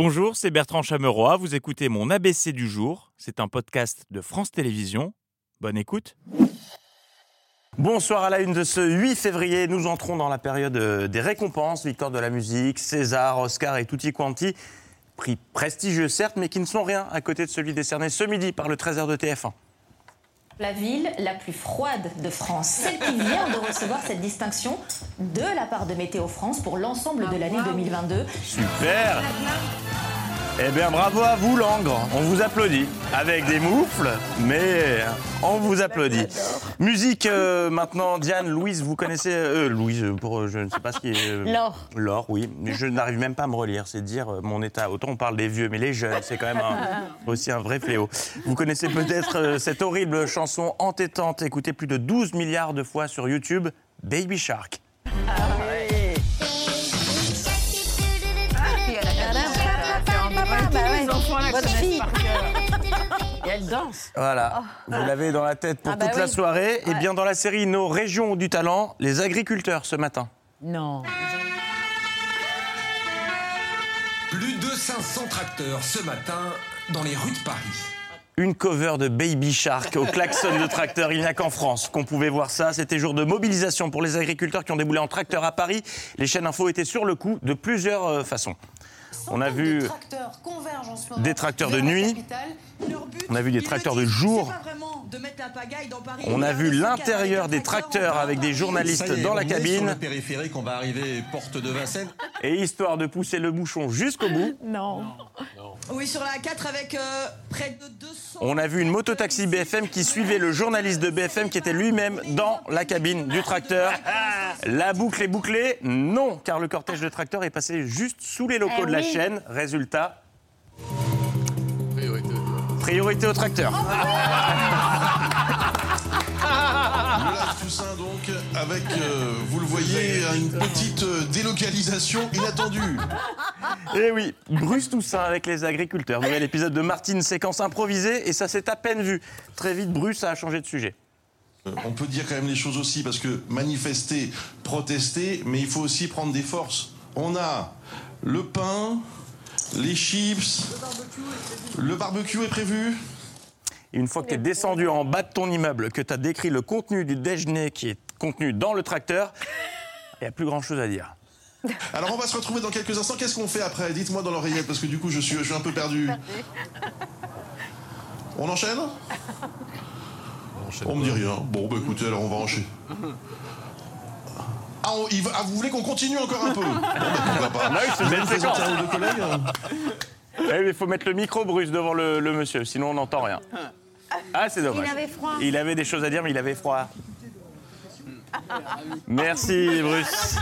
Bonjour, c'est Bertrand Chameroy. Vous écoutez mon ABC du jour. C'est un podcast de France Télévisions. Bonne écoute. Bonsoir à la une de ce 8 février. Nous entrons dans la période euh, des récompenses, victoire de la musique, César, Oscar et tutti quanti. Prix prestigieux certes, mais qui ne sont rien à côté de celui décerné ce midi par le 13h de TF1. La ville la plus froide de France, celle qui vient de recevoir cette distinction de la part de Météo France pour l'ensemble de l'année 2022. Super Eh bien, bravo à vous, Langres. On vous applaudit. Avec des moufles, mais on vous applaudit. Musique euh, maintenant, Diane, Louise, vous connaissez. euh, Louise, pour euh, je ne sais pas ce qui est. euh, Laure. Laure, oui. Mais je n'arrive même pas à me relire, c'est dire euh, mon état. Autant on parle des vieux, mais les jeunes, c'est quand même un- aussi un vrai fléau. Vous connaissez peut-être euh, cette horrible chanson entêtante, écoutée plus de 12 milliards de fois sur YouTube, Baby Shark. Votre fille. Et elle danse. Voilà, vous l'avez dans la tête pour Ah bah toute la soirée. Et bien dans la série Nos régions ont du talent, les agriculteurs ce matin. Non. Plus de 500 tracteurs ce matin dans les rues de Paris. Une cover de Baby Shark au klaxon de tracteur. Il n'y a qu'en France qu'on pouvait voir ça. C'était jour de mobilisation pour les agriculteurs qui ont déboulé en tracteur à Paris. Les chaînes info étaient sur le coup de plusieurs euh, façons. On a vu tracteurs convergent en ce moment des tracteurs de nuit. On a vu des tracteurs de jour. c'est pas vraiment de mettre la pagaille dans Paris, On a vu l'intérieur des tracteurs avec des journalistes dans la cabine. le périphérique, on va arriver porte de Vincennes. Et histoire de pousser le bouchon jusqu'au bout, Non. Oui, sur la 4 avec euh, près de 200. on a vu une mototaxi BFM qui suivait le journaliste de BFM qui était lui-même dans la cabine du tracteur. La boucle est bouclée Non, car le cortège de tracteurs est passé juste sous les locaux Eh de la oui. chaîne. Résultat. Priorité au tracteur. Le lac Toussaint donc, avec, euh, vous le voyez, une petite euh, délocalisation inattendue. Et Eh oui, Bruce Toussaint avec les agriculteurs. Nouvel épisode de Martine, séquence improvisée, et ça s'est à peine vu. Très vite, Bruce a changé de sujet. Euh, On peut dire quand même les choses aussi, parce que manifester, protester, mais il faut aussi prendre des forces. On a le pain, les chips, le barbecue est prévu. Et une fois que tu es descendu en bas de ton immeuble, que tu as décrit le contenu du déjeuner qui est contenu dans le tracteur, il n'y a plus grand-chose à dire. Alors on va se retrouver dans quelques instants. Qu'est-ce qu'on fait après? Dites-moi dans l'oreillette, parce que du coup je suis, je suis un peu perdu. On enchaîne? On me dit rien. Bon, bah écoutez, alors on va enchaîner. Ah, on- il va- ah, vous voulez qu'on continue encore un peu? Bon, bah pourquoi pas. Séquence. un ou deux collègues hein Eh, Il faut mettre le micro, Bruce, devant le, le monsieur, sinon on n'entend rien. Ah, c'est dommage. Il avait froid. Il avait des choses à dire, mais il avait froid. Merci, Bruce.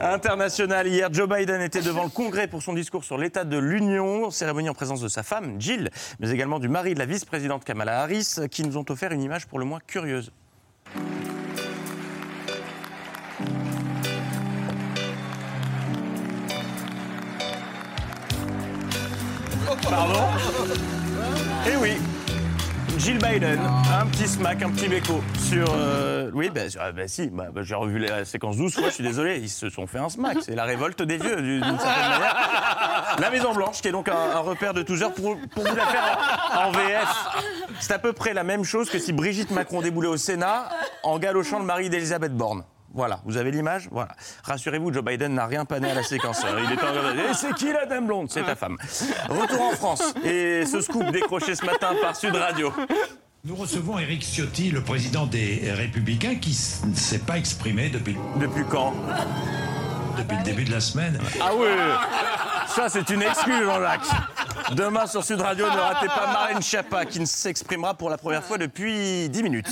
International, hier, Joe Biden était devant le Congrès pour son discours sur l'état de l'Union, cérémonie en présence de sa femme, Jill, mais également du mari de la vice-présidente Kamala Harris, qui nous ont offert une image pour le moins curieuse. Pardon? Eh oui Jill Biden, un petit smack, un petit béco sur. euh, oui, ben ah, ben si, bah, bah, j'ai revu la séquence 12 fois, je suis désolé, ils se sont fait un smack. C'est la révolte des vieux, d'une certaine manière. La Maison Blanche, qui est donc un, repère de tous heures, pour, pour vous la faire en, en VF. C'est à peu près la même chose que si Brigitte Macron déboulait au Sénat en galochant le mari d'Elisabeth Borne. Voilà, vous avez l'image Voilà. Rassurez-vous, Joe Biden n'a rien pané à la séquence. Il est en train de- Et c'est qui la dame blonde? C'est ta femme. Retour en France. Et ce scoop décroché ce matin par Sud Radio. Nous recevons Éric Ciotti, le président des Républicains, qui ne s'est pas exprimé depuis, Depuis quand? Depuis le début de la semaine. Ah oui Ça, c'est une excuse, Jean-Jacques. Demain sur Sud Radio, ne ratez pas Marlène Schiappa qui ne s'exprimera pour la première fois depuis 10 minutes.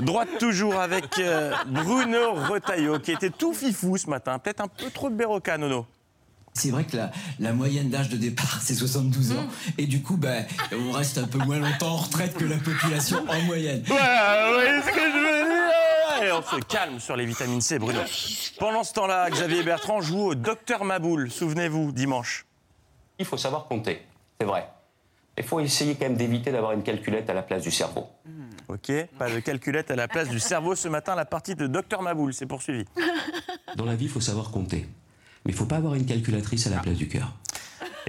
Droite toujours avec euh, Bruno Retailleau qui était tout fifou ce matin. Peut-être un peu trop de béroca, Nono. C'est vrai que la, la moyenne d'âge de départ, c'est 72 ans. Et du coup, ben, on reste un peu moins longtemps en retraite que la population en moyenne. Ouais, oui, c'est ce que je veux dire. Et on se calme sur les vitamines C, Bruno. Pendant ce temps-là, Xavier Bertrand joue au Docteur Maboul, souvenez-vous, dimanche. Il faut savoir compter, c'est vrai. Il faut essayer quand même d'éviter d'avoir une calculette à la place du cerveau. Ok, pas de calculette à la place du cerveau ce matin, la partie de Docteur Maboul, c'est poursuivi. Dans la vie, il faut savoir compter. Mais il ne faut pas avoir une calculatrice à la place du cœur.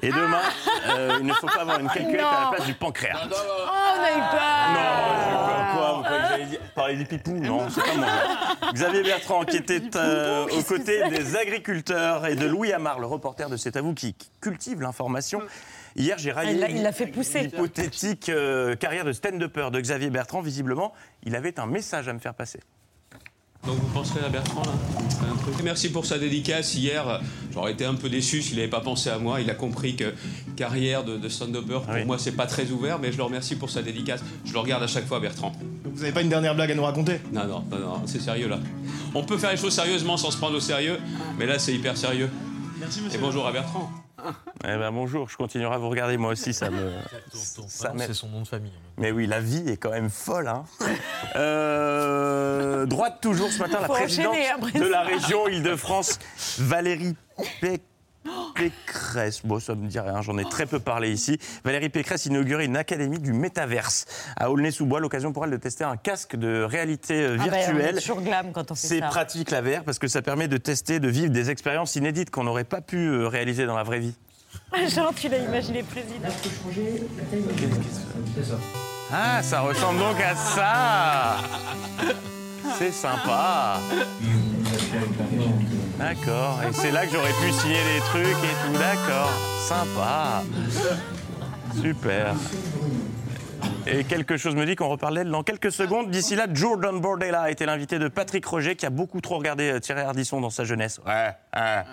Et demain, euh, il ne faut pas avoir une calculette à la place du pancréas. Oh, on a eu peur. Non, j'ai eu peur. Quoi Vous croyez que j'allais dire- parler du pipou Non, c'est pas moi. Xavier Bertrand, qui était euh, aux côtés des agriculteurs, et de Louis Amar, le reporter de C'est à vous, qui cultive l'information. Hier, j'ai raillé Il l'a- il l'a fait pousser. l'hypothétique euh, carrière de stand-upper de Xavier Bertrand. Visiblement, il avait un message à me faire passer. Donc vous penserez à Bertrand là Un truc? Merci pour sa dédicace. Hier, j'aurais été un peu déçu s'il n'avait pas pensé à moi. Il a compris que carrière de, de stand-upper, pour Oui. moi, c'est pas très ouvert, mais je le remercie pour sa dédicace. Je le regarde à chaque fois, Bertrand. Vous avez pas une dernière blague à nous raconter Non, non, non, non, c'est sérieux là. On peut faire les choses sérieusement sans se prendre au sérieux, mais là, c'est hyper sérieux. Merci Et bonjour à Bertrand. Eh ben bonjour, je continuerai à vous regarder moi aussi, ça me. ça. C'est son nom de famille. Mais oui, la vie est quand même folle. Hein. Euh, droite toujours ce matin, la présidente de la région Île-de-France, Valérie Péc- Pécresse. Bon, ça me dit rien, j'en ai très peu parlé ici. Valérie Pécresse inauguré une académie du métaverse à Aulnay-sous-Bois, l'occasion pour elle de tester un casque de réalité euh, Ah ben, on est virtuelle. toujours glam quand on fait C'est ça. pratique la VR parce que ça permet de tester, de vivre des expériences inédites qu'on n'aurait pas pu euh, réaliser dans la vraie vie. Genre, tu l'as imaginé président. Ah, ça ressemble donc à ça C'est sympa D'accord, et c'est là que j'aurais pu signer des trucs et tout, d'accord. Sympa. Super et quelque chose me dit qu'on reparle d'elle dans quelques secondes. D'ici là, Jordan Bordella a été l'invité de Patrick Roger, qui a beaucoup trop regardé euh, Thierry Ardisson dans sa jeunesse. Ouais, ouais.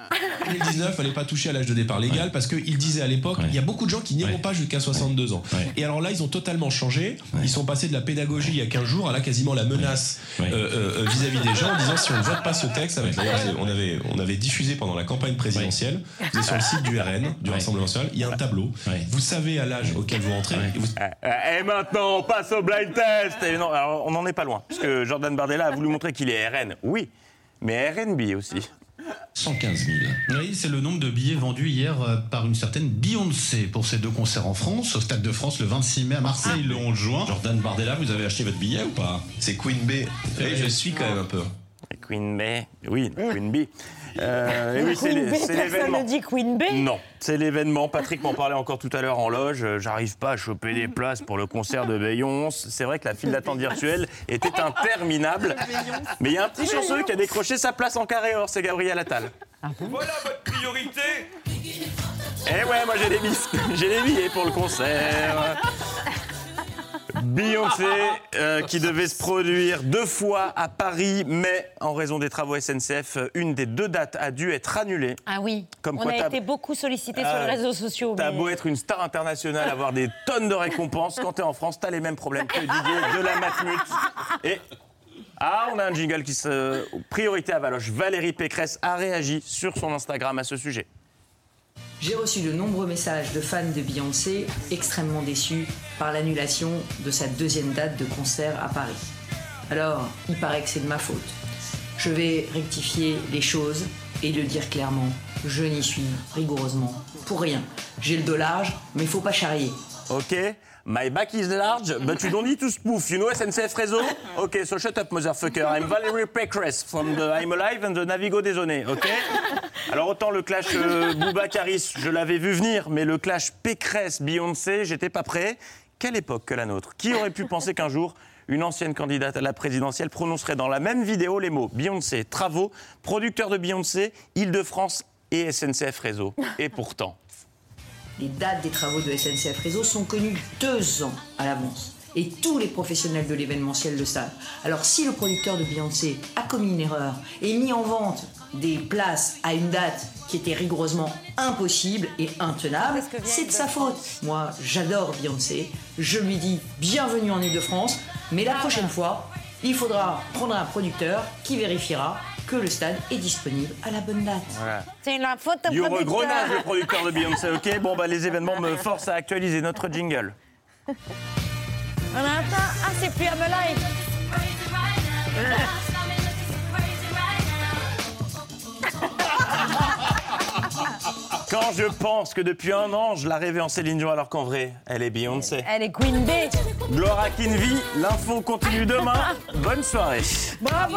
2019, fallait pas toucher à l'âge de départ légal parce qu'il disait à l'époque, il y a beaucoup de gens qui n'iront pas jusqu'à 62 ans. Et alors là, ils ont totalement changé. Ils sont passés de la pédagogie il y a 15 jours à là quasiment la menace euh, euh, vis-à-vis des gens en disant si on ne vote pas ce texte, d'ailleurs, on avait, on avait diffusé pendant la campagne présidentielle, vous êtes sur le site du RN, du Rassemblement National, il y a un tableau. Vous savez à l'âge auquel vous rentrez. et vous- Et maintenant, on passe au blind test. Et non, alors, on n'en est pas loin, parce que Jordan Bardella a voulu montrer qu'il est RN, oui, mais RNB aussi. 115 000. Oui, c'est le nombre de billets vendus hier euh, par une certaine Beyoncé pour ses deux concerts en France, au Stade de France le 26 mai à Marseille le 11 juin. Jordan Bardella, vous avez acheté votre billet ou pas? C'est Queen B. Oui, je suis quand même un peu. Queen Bee, oui, Queen Bee. Euh, et oui, c'est Queen l'é- Bee, c'est personne l'événement. ne dit Queen Bee Non, c'est l'événement. Patrick m'en parlait encore tout à l'heure en loge. Euh, J'arrive pas à choper des places pour le concert de Beyoncé. C'est vrai que la file d'attente virtuelle était interminable. Mais il y a un petit chanceux qui a décroché sa place en carré or, c'est Gabriel Attal. Voilà votre priorité Eh ouais, moi j'ai des billets, j'ai des billets pour le concert. Beyoncé, euh, qui devait se produire deux fois à Paris, mais en raison des travaux SNCF, euh, une des deux dates a dû être annulée. Ah oui, Comme on quoi, a été beaucoup sollicité Ah sur les réseaux sociaux. T'as mais- beau être une star internationale, avoir des tonnes de récompenses, quand t'es en France, t'as les mêmes problèmes que Didier de la Matmut. Et. Ah, on a un jingle qui se. Priorité à Valoche. Valérie Pécresse a réagi sur son Instagram à ce sujet. J'ai reçu de nombreux messages de fans de Beyoncé extrêmement déçus par l'annulation de sa deuxième date de concert à Paris. Alors, il paraît que c'est de ma faute. Je vais rectifier les choses et le dire clairement. Je n'y suis rigoureusement pour rien. J'ai le dos large, mais faut pas charrier. Ok My back is large, but you don't need to spoof. You know SNCF Réseau? Ok, so shut up, motherfucker. I'm Valerie Pécresse from the I'm Alive and the Navigo Désolé, ok? Alors autant le clash euh, je l'avais vu venir, mais le clash Pécresse-Beyoncé, j'étais pas prêt. Quelle époque que la nôtre Qui aurait pu penser qu'un jour, une ancienne candidate à la présidentielle prononcerait dans la même vidéo les mots Beyoncé, travaux, producteur de Beyoncé, Île-de-France et SNCF Réseau Et pourtant. Les dates des travaux de SNCF Réseau sont connues deux ans à l'avance. Et tous les professionnels de l'événementiel le savent. Alors si le producteur de Beyoncé a commis une erreur et mis en vente des places à une date qui était rigoureusement impossible et intenable, c'est de sa faute. Moi, j'adore Beyoncé. Je lui dis bienvenue en Ile-de-France. Mais la prochaine fois, il faudra prendre un producteur qui vérifiera que le stade est disponible à la bonne date. Voilà. C'est la faute au Yoro producteur. Grenade, le producteur de Beyoncé, ok? Bon, bah, les événements me forcent à actualiser notre jingle. On attend. Ah, c'est plus à me like. Quand je pense que depuis un an, je la rêvais en Céline Dion, alors qu'en vrai, elle est Beyoncé. Elle est Queen Bee. Gloire à Kinvi, l'info continue demain. Bonne soirée. Bravo,